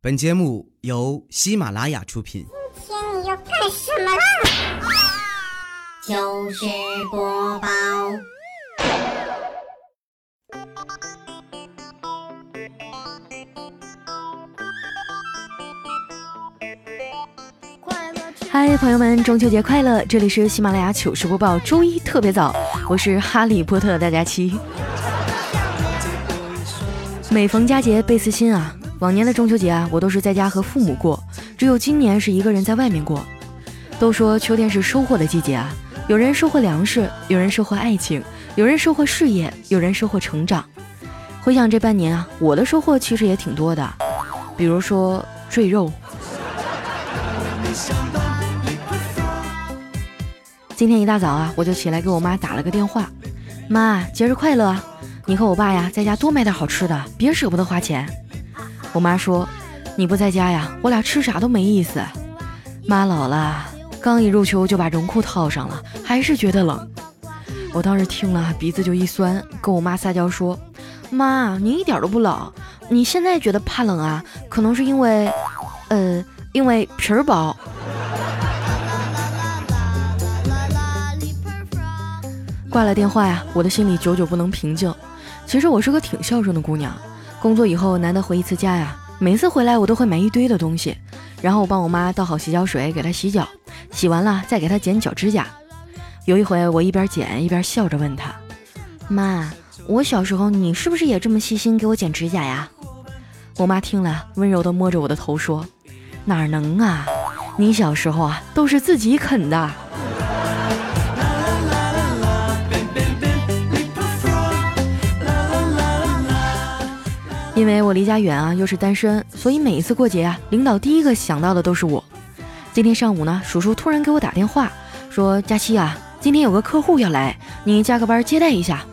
本节目由喜马拉雅出品。今天你要干什么啦？糗事播报。嗨，朋友们，中秋节快乐！这里是喜马拉雅糗事播报，周一特别早，我是哈利波特大家期。每逢佳节倍思亲啊，往年的中秋节啊，我都是在家和父母过，只有今年是一个人在外面过。都说秋天是收获的季节啊，有人收获粮食，有人收获爱情，有人收获事业，有人收获成长。回想这半年啊，我的收获其实也挺多的，比如说赘肉。今天一大早啊，我就起来给我妈打了个电话，妈，节日快乐！你和我爸呀，在家多买点好吃的，别舍不得花钱。我妈说，你不在家呀，我俩吃啥都没意思。妈老了，刚一入秋就把绒裤套上了，还是觉得冷。我当时听了鼻子就一酸，跟我妈撒娇说，妈，你一点都不冷，你现在觉得怕冷啊，可能是因为，呃，因为皮儿薄。挂了电话呀，我的心里久久不能平静。其实我是个挺孝顺的姑娘，工作以后难得回一次家呀，每次回来我都会买一堆的东西，然后我帮我妈倒好洗脚水给她洗脚，洗完了再给她剪脚指甲。有一回我一边剪一边笑着问她：“妈，我小时候你是不是也这么细心给我剪指甲呀？”我妈听了温柔地摸着我的头说：“哪能啊，你小时候啊都是自己啃的。”因为我离家远啊，又是单身，所以每一次过节啊，领导第一个想到的都是我。今天上午呢，叔叔突然给我打电话说：“佳期啊，今天有个客户要来，你加个班接待一下。”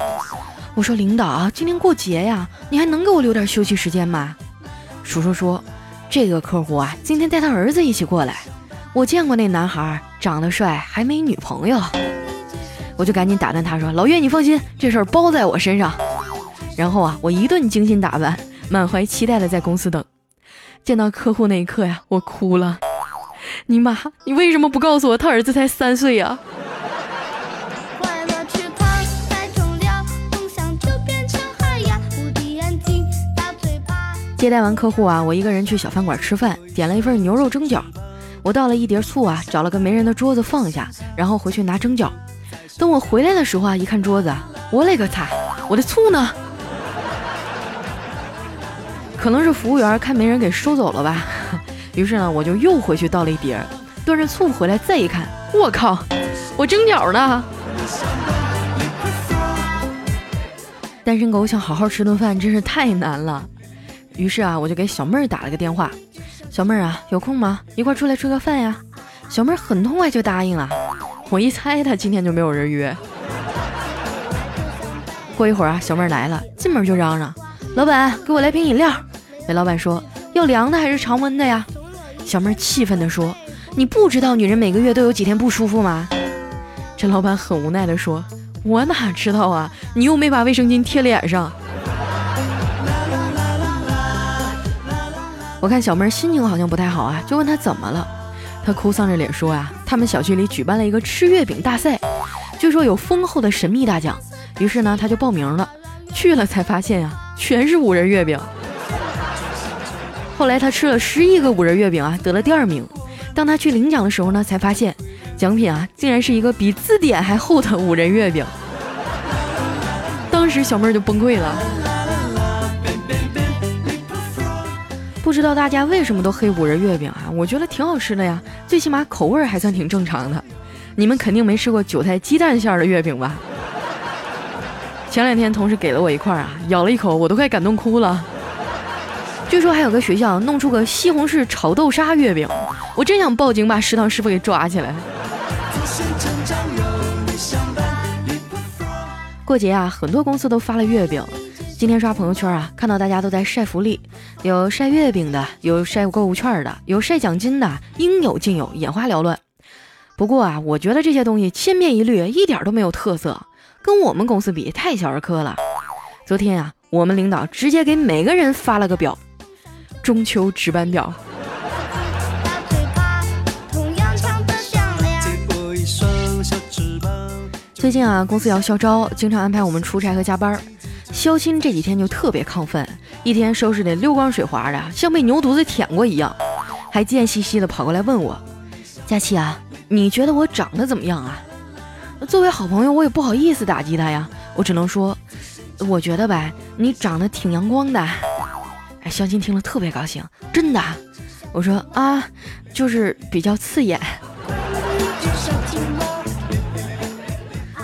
我说：“领导啊，今天过节呀，你还能给我留点休息时间吗？”叔叔说：“这个客户啊，今天带他儿子一起过来，我见过那男孩，长得帅，还没女朋友。”我就赶紧打断他说：“老岳，你放心，这事儿包在我身上。”然后啊，我一顿精心打扮。满怀期待的在公司等，见到客户那一刻呀，我哭了。你妈，你为什么不告诉我他儿子才三岁呀？接待完客户啊，我一个人去小饭馆吃饭，点了一份牛肉蒸饺。我倒了一碟醋啊，找了个没人的桌子放下，然后回去拿蒸饺。等我回来的时候啊，一看桌子，我勒个擦，我的醋呢？可能是服务员看没人给收走了吧，于是呢，我就又回去倒了一碟，端着醋回来，再一看，我靠，我蒸饺呢！单身狗想好好吃顿饭真是太难了。于是啊，我就给小妹儿打了个电话，小妹儿啊，有空吗？一块出来吃个饭呀？小妹儿很痛快就答应了。我一猜她今天就没有人约。过一会儿啊，小妹儿来了，进门就嚷嚷：“老板，给我来瓶饮料。”那老板说：“要凉的还是常温的呀？”小妹气愤地说：“你不知道女人每个月都有几天不舒服吗？”这老板很无奈地说：“我哪知道啊？你又没把卫生巾贴脸上。”我看小妹心情好像不太好啊，就问她怎么了。她哭丧着脸说：“啊，他们小区里举办了一个吃月饼大赛，据说有丰厚的神秘大奖。于是呢，她就报名了。去了才发现呀，全是五仁月饼。”后来他吃了十一个五仁月饼啊，得了第二名。当他去领奖的时候呢，才发现奖品啊，竟然是一个比字典还厚的五仁月饼。当时小妹儿就崩溃了。不知道大家为什么都黑五仁月饼啊？我觉得挺好吃的呀，最起码口味还算挺正常的。你们肯定没吃过韭菜鸡蛋馅儿的月饼吧？前两天同事给了我一块儿啊，咬了一口，我都快感动哭了。据说还有个学校弄出个西红柿炒豆沙月饼，我真想报警把食堂师傅给抓起来。过节啊，很多公司都发了月饼。今天刷朋友圈啊，看到大家都在晒福利，有晒月饼的，有晒购物券的，有晒奖金的，应有尽有，眼花缭乱。不过啊，我觉得这些东西千篇一律，一点都没有特色，跟我们公司比太小儿科了。昨天啊，我们领导直接给每个人发了个表。中秋值班表。最近啊，公司要校招，经常安排我们出差和加班。肖钦这几天就特别亢奋，一天收拾得溜光水滑的，像被牛犊子舔过一样，还贱兮兮的跑过来问我：“佳琪啊，你觉得我长得怎么样啊？”作为好朋友，我也不好意思打击他呀，我只能说，我觉得呗，你长得挺阳光的。哎，肖钦听了特别高兴，真的。我说啊，就是比较刺眼。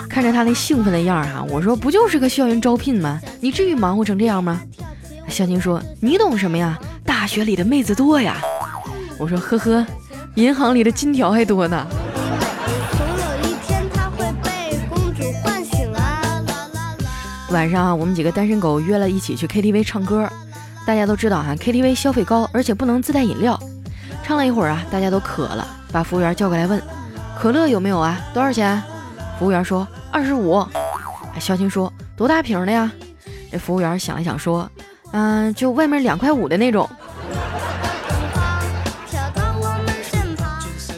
看着他那兴奋的样儿哈，我说不就是个校园招聘吗？你至于忙活成这样吗？相亲说：“你懂什么呀？大学里的妹子多呀。”我说：“呵呵，银行里的金条还多呢。”晚上啊，我们几个单身狗约了一起去 KTV 唱歌。大家都知道哈，KTV 消费高，而且不能自带饮料。唱了一会儿啊，大家都渴了，把服务员叫过来问：“可乐有没有啊？多少钱？”服务员说。二十五，肖青说多大瓶的呀？这服务员想了想说，嗯，就外面两块五的那种。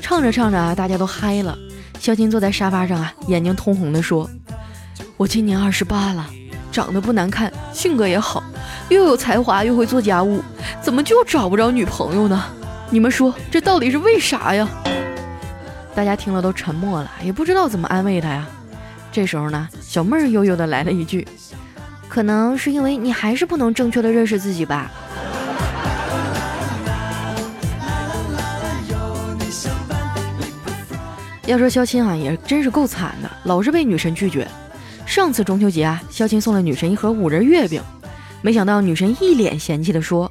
唱着唱着啊，大家都嗨了。肖青坐在沙发上啊，眼睛通红的说：“我今年二十八了，长得不难看，性格也好，又有才华，又会做家务，怎么就找不着女朋友呢？你们说这到底是为啥呀？”大家听了都沉默了，也不知道怎么安慰他呀。这时候呢，小妹儿悠悠的来了一句：“可能是因为你还是不能正确的认识自己吧。”要说肖钦啊，也真是够惨的，老是被女神拒绝。上次中秋节啊，肖钦送了女神一盒五仁月饼，没想到女神一脸嫌弃的说：“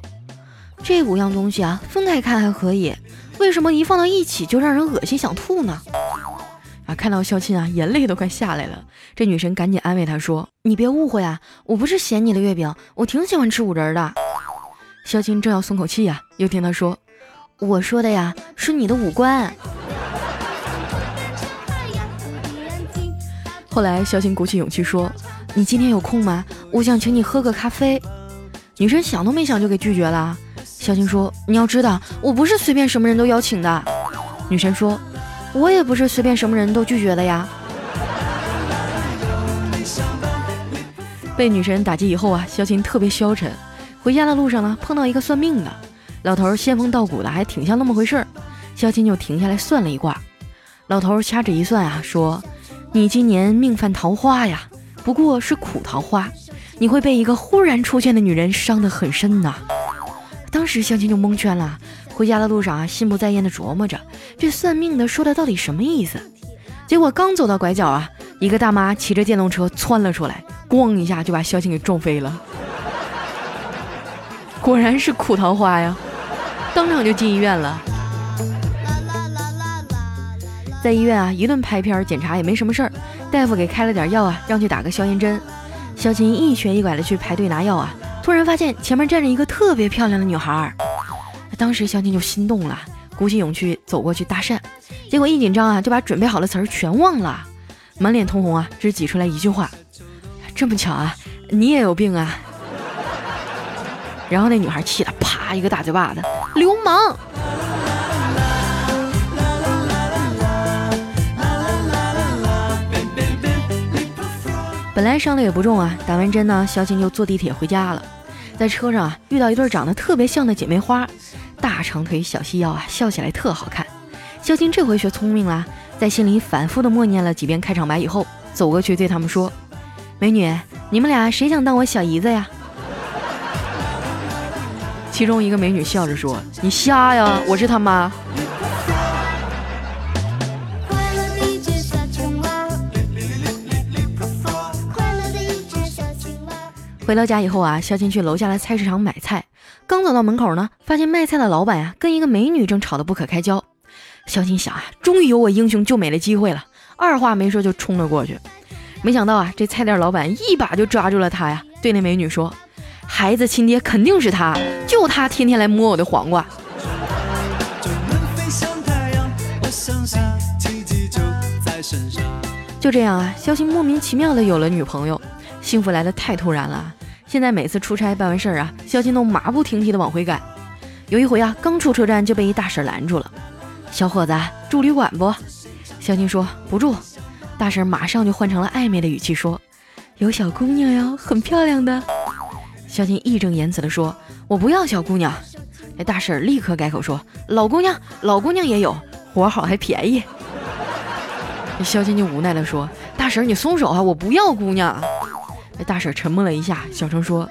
这五样东西啊，分开看还可以，为什么一放到一起就让人恶心想吐呢？”啊！看到肖钦啊，眼泪都快下来了。这女神赶紧安慰他说：“你别误会啊，我不是嫌你的月饼，我挺喜欢吃五仁的。”肖钦正要松口气呀，又听他说：“我说的呀，是你的五官。”后来肖钦鼓起勇气说：“你今天有空吗？我想请你喝个咖啡。”女神想都没想就给拒绝了。肖钦说：“你要知道，我不是随便什么人都邀请的。”女神说。我也不是随便什么人都拒绝的呀。被女神打击以后啊，肖琴特别消沉。回家的路上呢，碰到一个算命的老头，仙风道骨的，还挺像那么回事儿。肖琴就停下来算了一卦。老头掐指一算啊，说：“你今年命犯桃花呀，不过是苦桃花，你会被一个忽然出现的女人伤得很深呐。”当时肖琴就蒙圈了。回家的路上啊，心不在焉的琢磨着这算命的说的到底什么意思。结果刚走到拐角啊，一个大妈骑着电动车窜了出来，咣一下就把肖青给撞飞了。果然是苦桃花呀，当场就进医院了。在医院啊，一顿拍片检查也没什么事儿，大夫给开了点药啊，让去打个消炎针。肖青一瘸一拐的去排队拿药啊，突然发现前面站着一个特别漂亮的女孩。当时肖青就心动了，鼓起勇气走过去搭讪，结果一紧张啊，就把准备好的词儿全忘了，满脸通红啊，只挤出来一句话：“这么巧啊，你也有病啊！”然后那女孩气得啪一个大嘴巴子，流氓！本来伤的也不重啊，打完针呢，肖青就坐地铁回家了，在车上啊，遇到一对长得特别像的姐妹花。大长腿小细腰啊，笑起来特好看。肖青这回学聪明了，在心里反复的默念了几遍开场白以后，走过去对他们说：“美女，你们俩谁想当我小姨子呀？”其中一个美女笑着说：“你瞎呀，我是他妈。”回到家以后啊，肖青去楼下的菜市场买菜。刚走到门口呢，发现卖菜的老板呀跟一个美女正吵得不可开交。肖金想啊，终于有我英雄救美的机会了，二话没说就冲了过去。没想到啊，这菜店老板一把就抓住了他呀，对那美女说：“孩子亲爹肯定是他，就他天天来摸我的黄瓜。”就这样啊，肖星莫名其妙的有了女朋友，幸福来的太突然了。现在每次出差办完事儿啊，肖金都马不停蹄的往回赶。有一回啊，刚出车站就被一大婶拦住了。小伙子，住旅馆不？肖金说不住。大婶马上就换成了暧昧的语气说：“有小姑娘哟，很漂亮的。”肖金义正言辞地说：“我不要小姑娘。”那大婶立刻改口说：“老姑娘，老姑娘也有，活好还便宜。”肖金就无奈地说：“大婶，你松手啊，我不要姑娘。”大婶沉默了一下，小声说：“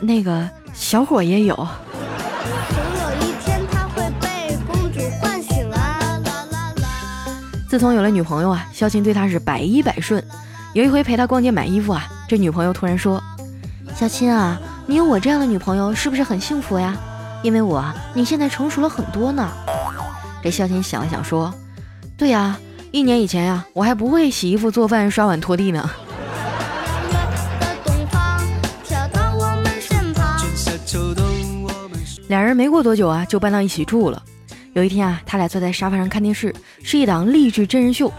那个小伙也有。”自从有了女朋友啊，肖琴对他是百依百顺。有一回陪他逛街买衣服啊，这女朋友突然说：“小亲啊，你有我这样的女朋友是不是很幸福呀？因为我你现在成熟了很多呢。”这肖琴想了想说：“对呀，一年以前呀，我还不会洗衣服、做饭、刷碗、拖地呢。”俩人没过多久啊，就搬到一起住了。有一天啊，他俩坐在沙发上看电视，是一档励志真人秀。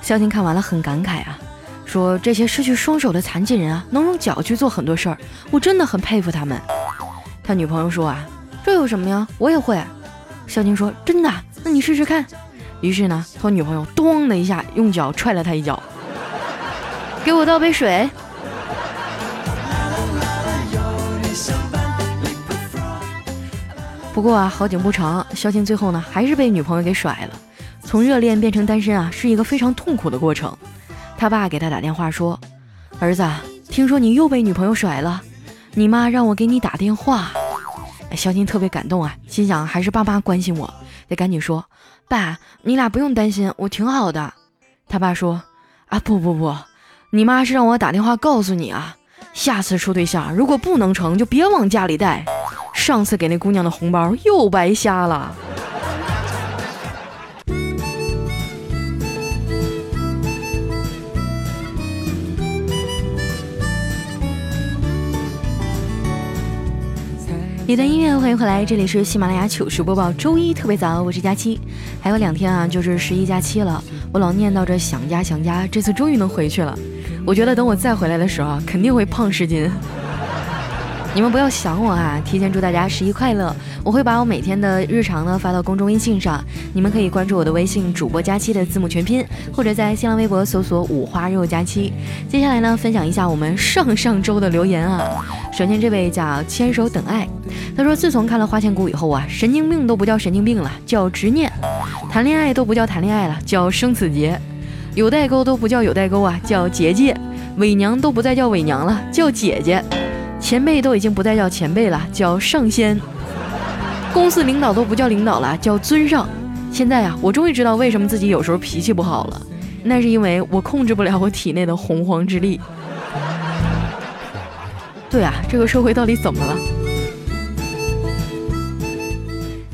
肖金看完了很感慨啊，说这些失去双手的残疾人啊，能用脚去做很多事儿，我真的很佩服他们。他女朋友说啊，这有什么呀，我也会。肖金说真的，那你试试看。于是呢，他女朋友咚的一下用脚踹了他一脚，给我倒杯水。不过啊，好景不长，肖金最后呢还是被女朋友给甩了。从热恋变成单身啊，是一个非常痛苦的过程。他爸给他打电话说：“儿子，听说你又被女朋友甩了，你妈让我给你打电话。”肖金特别感动啊，心想还是爸妈关心我，得赶紧说：“爸，你俩不用担心，我挺好的。”他爸说：“啊，不不不，你妈是让我打电话告诉你啊，下次处对象如果不能成就别往家里带。”上次给那姑娘的红包又白瞎了。一段音乐，欢迎回来，这里是喜马拉雅糗事播报，周一特别早，我是佳期，还有两天啊，就是十一假期了，我老念叨着想家想家，这次终于能回去了，我觉得等我再回来的时候，肯定会胖十斤。你们不要想我啊！提前祝大家十一快乐！我会把我每天的日常呢发到公众微信上，你们可以关注我的微信主播佳期的字母全拼，或者在新浪微博搜索五花肉佳期。接下来呢，分享一下我们上上周的留言啊。首先这位叫牵手等爱，他说自从看了花千骨以后啊，神经病都不叫神经病了，叫执念；谈恋爱都不叫谈恋爱了，叫生死劫；有代沟都不叫有代沟啊，叫结界；伪娘都不再叫伪娘了，叫姐姐。前辈都已经不再叫前辈了，叫上仙；公司领导都不叫领导了，叫尊上。现在啊，我终于知道为什么自己有时候脾气不好了，那是因为我控制不了我体内的洪荒之力。对啊，这个社会到底怎么了？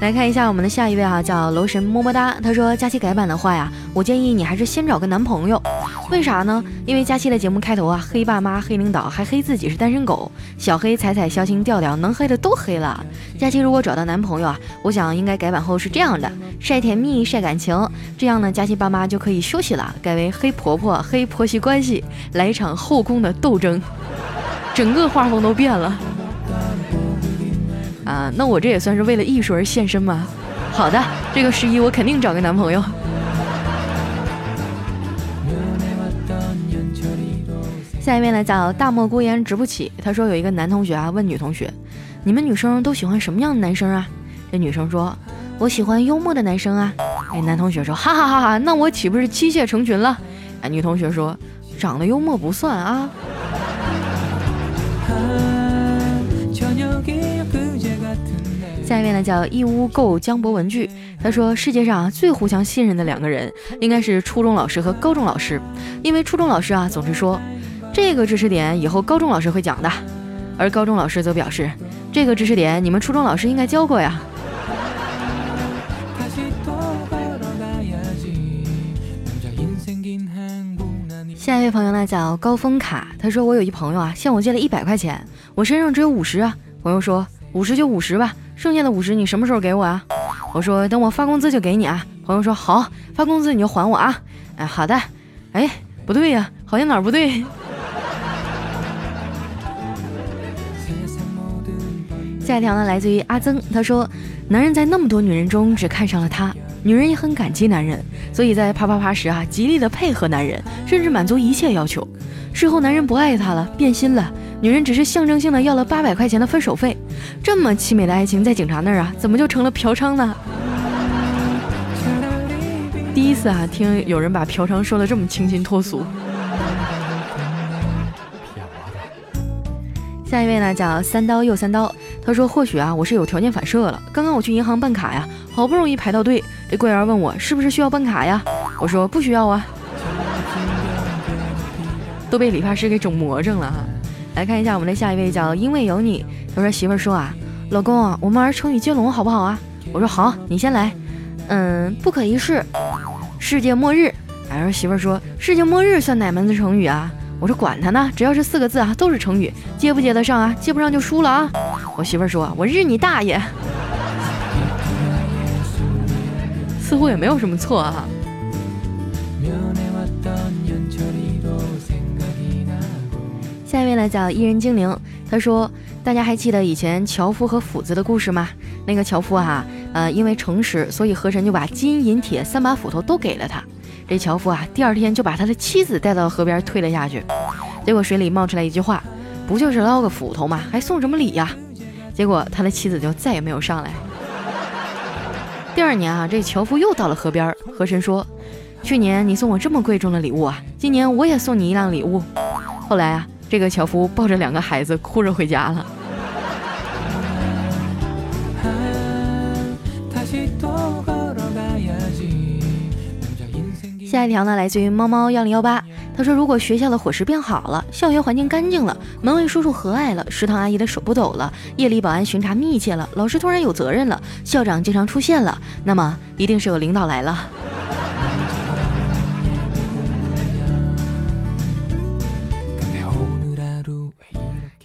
来看一下我们的下一位哈，叫楼神么么哒。他说：“佳期改版的话呀，我建议你还是先找个男朋友。为啥呢？因为佳期的节目开头啊，黑爸妈、黑领导，还黑自己是单身狗。小黑、彩彩、肖星、调调，能黑的都黑了。佳期如果找到男朋友啊，我想应该改版后是这样的：晒甜蜜、晒感情，这样呢，佳期爸妈就可以休息了，改为黑婆婆、黑婆媳关系，来一场后宫的斗争，整个画风都变了。”啊，那我这也算是为了艺术而献身吗？好的，这个十一我肯定找个男朋友。下一位呢叫大漠孤烟直不起，他说有一个男同学啊问女同学，你们女生都喜欢什么样的男生啊？这女生说，我喜欢幽默的男生啊。哎，男同学说，哈哈哈哈，那我岂不是妻妾成群了？哎，女同学说，长得幽默不算啊。下一位呢叫义乌购江博文具，他说世界上最互相信任的两个人应该是初中老师和高中老师，因为初中老师啊总是说这个知识点以后高中老师会讲的，而高中老师则表示这个知识点你们初中老师应该教过呀。下一位朋友呢叫高峰卡，他说我有一朋友啊向我借了一百块钱，我身上只有五十啊，朋友说五十就五十吧。剩下的五十你什么时候给我啊？我说等我发工资就给你啊。朋友说好，发工资你就还我啊。哎，好的。哎，不对呀，好像哪儿不对。下一条呢，来自于阿曾，他说，男人在那么多女人中只看上了她，女人也很感激男人，所以在啪啪啪时啊，极力的配合男人，甚至满足一切要求。事后男人不爱她了，变心了，女人只是象征性的要了八百块钱的分手费。这么凄美的爱情，在警察那儿啊，怎么就成了嫖娼呢？第一次啊，听有人把嫖娼说的这么清新脱俗。下一位呢，叫三刀又三刀。他说：“或许啊，我是有条件反射了。刚刚我去银行办卡呀，好不容易排到队，这柜员问我是不是需要办卡呀？我说不需要啊。都被理发师给整魔怔了哈。来看一下我们的下一位，叫因为有你。他说媳妇儿说啊，老公，我们玩成语接龙好不好啊？我说好，你先来。嗯，不可一世，世界末日。哎，说媳妇儿说世界末日算哪门子成语啊？”我说管他呢，只要是四个字啊，都是成语，接不接得上啊？接不上就输了啊！我媳妇儿说：“我日你大爷！”似乎也没有什么错啊。下一位呢叫伊人精灵，他说：“大家还记得以前樵夫和斧子的故事吗？那个樵夫哈，呃，因为诚实，所以河神就把金银铁三把斧头都给了他。”这樵夫啊，第二天就把他的妻子带到河边推了下去，结果水里冒出来一句话：“不就是捞个斧头吗？还送什么礼呀？”结果他的妻子就再也没有上来。第二年啊，这樵夫又到了河边，河神说：“去年你送我这么贵重的礼物啊，今年我也送你一辆礼物。”后来啊，这个樵夫抱着两个孩子哭着回家了。下一条呢，来自于猫猫幺零幺八。他说：“如果学校的伙食变好了，校园环境干净了，门卫叔叔和蔼了，食堂阿姨的手不抖了，夜里保安巡查密切了，老师突然有责任了，校长经常出现了，那么一定是有领导来了。”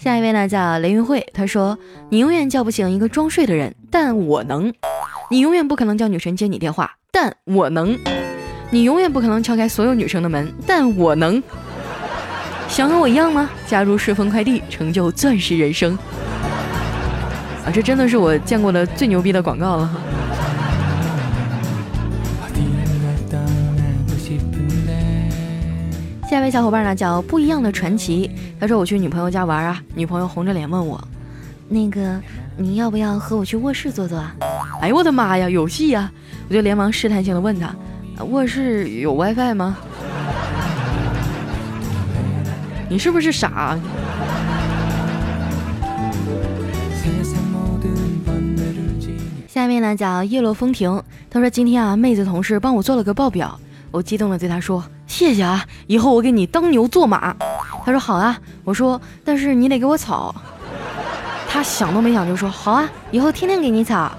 下一位呢，叫雷云慧。他说：“你永远叫不醒一个装睡的人，但我能。你永远不可能叫女神接你电话，但我能。”你永远不可能敲开所有女生的门，但我能。想和我一样吗？加入顺丰快递，成就钻石人生。啊，这真的是我见过的最牛逼的广告了下一位小伙伴呢，叫不一样的传奇。他说我去女朋友家玩啊，女朋友红着脸问我，那个你要不要和我去卧室坐坐啊？哎呦我的妈呀，有戏呀！我就连忙试探性的问他。卧室有 WiFi 吗？你是不是傻？下面呢叫叶落风停，他说今天啊，妹子同事帮我做了个报表，我激动地对他说谢谢啊，以后我给你当牛做马。他说好啊，我说但是你得给我草。他想都没想就说好啊，以后天天给你草。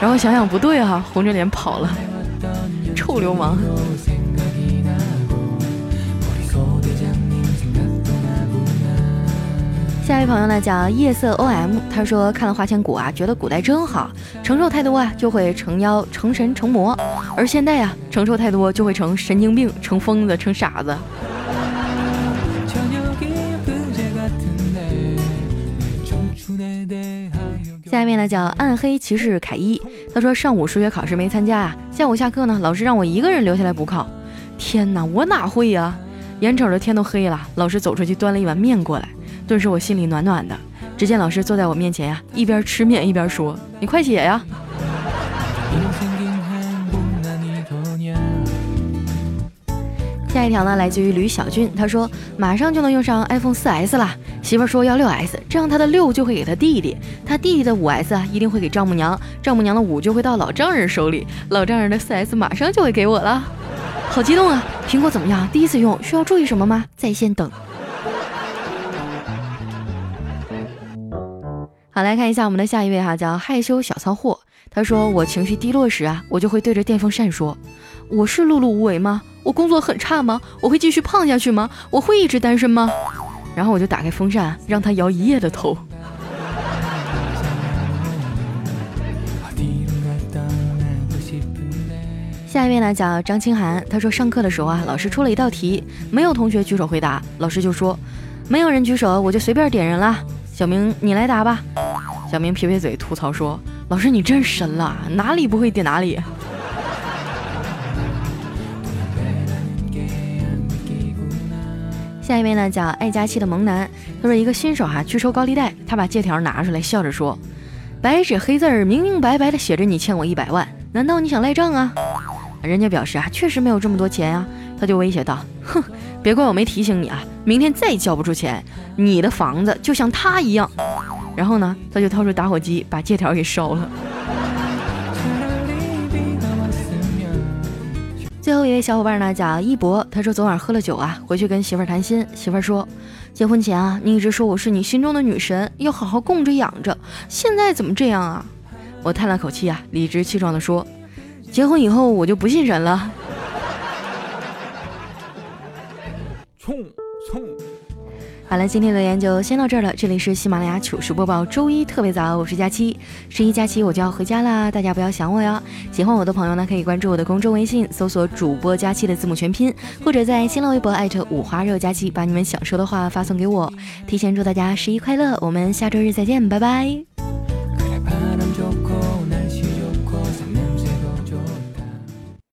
然后想想不对哈，红着脸跑了。臭流氓！下一位朋友呢叫夜色 OM，他说看了《花千骨》啊，觉得古代真好，承受太多啊就会成妖、成神、成魔，而现代啊承受太多就会成神经病、成疯子、成傻子。下一位呢叫暗黑骑士凯伊，他说上午数学考试没参加啊，下午下课呢，老师让我一个人留下来补考。天哪，我哪会呀？眼瞅着天都黑了，老师走出去端了一碗面过来，顿时我心里暖暖的。只见老师坐在我面前呀，一边吃面一边说：“你快写呀。”下一条呢，来自于吕小俊，他说马上就能用上 iPhone 4S 了。媳妇儿说要六 S，这样他的六就会给他弟弟，他弟弟的五 S 啊一定会给丈母娘，丈母娘的五就会到老丈人手里，老丈人的四 S 马上就会给我了，好激动啊！苹果怎么样？第一次用需要注意什么吗？在线等。好，来看一下我们的下一位哈，叫害羞小骚货。他说我情绪低落时啊，我就会对着电风扇说：“我是碌碌无为吗？我工作很差吗？我会继续胖下去吗？我会一直单身吗？”然后我就打开风扇，让他摇一夜的头。下一位呢，叫张清涵。他说上课的时候啊，老师出了一道题，没有同学举手回答，老师就说：“没有人举手，我就随便点人了。”小明，你来答吧。小明撇撇嘴吐槽说：“老师你真神了，哪里不会点哪里。”下一位呢叫爱佳期的萌男，他说一个新手哈去收高利贷，他把借条拿出来笑着说：“白纸黑字儿明明白白的写着你欠我一百万，难道你想赖账啊？”人家表示啊确实没有这么多钱啊，他就威胁道：“哼，别怪我没提醒你啊，明天再交不出钱，你的房子就像他一样。”然后呢，他就掏出打火机把借条给烧了。最后一位小伙伴呢叫一博，他说昨晚喝了酒啊，回去跟媳妇儿谈心，媳妇儿说，结婚前啊你一直说我是你心中的女神，要好好供着养着，现在怎么这样啊？我叹了口气啊，理直气壮的说，结婚以后我就不信神了。好了，今天留言就先到这儿了。这里是喜马拉雅糗事播报，周一特别早，我是佳期，十一假期我就要回家啦，大家不要想我哟。喜欢我的朋友呢，可以关注我的公众微信，搜索主播佳期的字母全拼，或者在新浪微博艾特五花肉佳期，把你们想说的话发送给我。提前祝大家十一快乐，我们下周日再见，拜拜。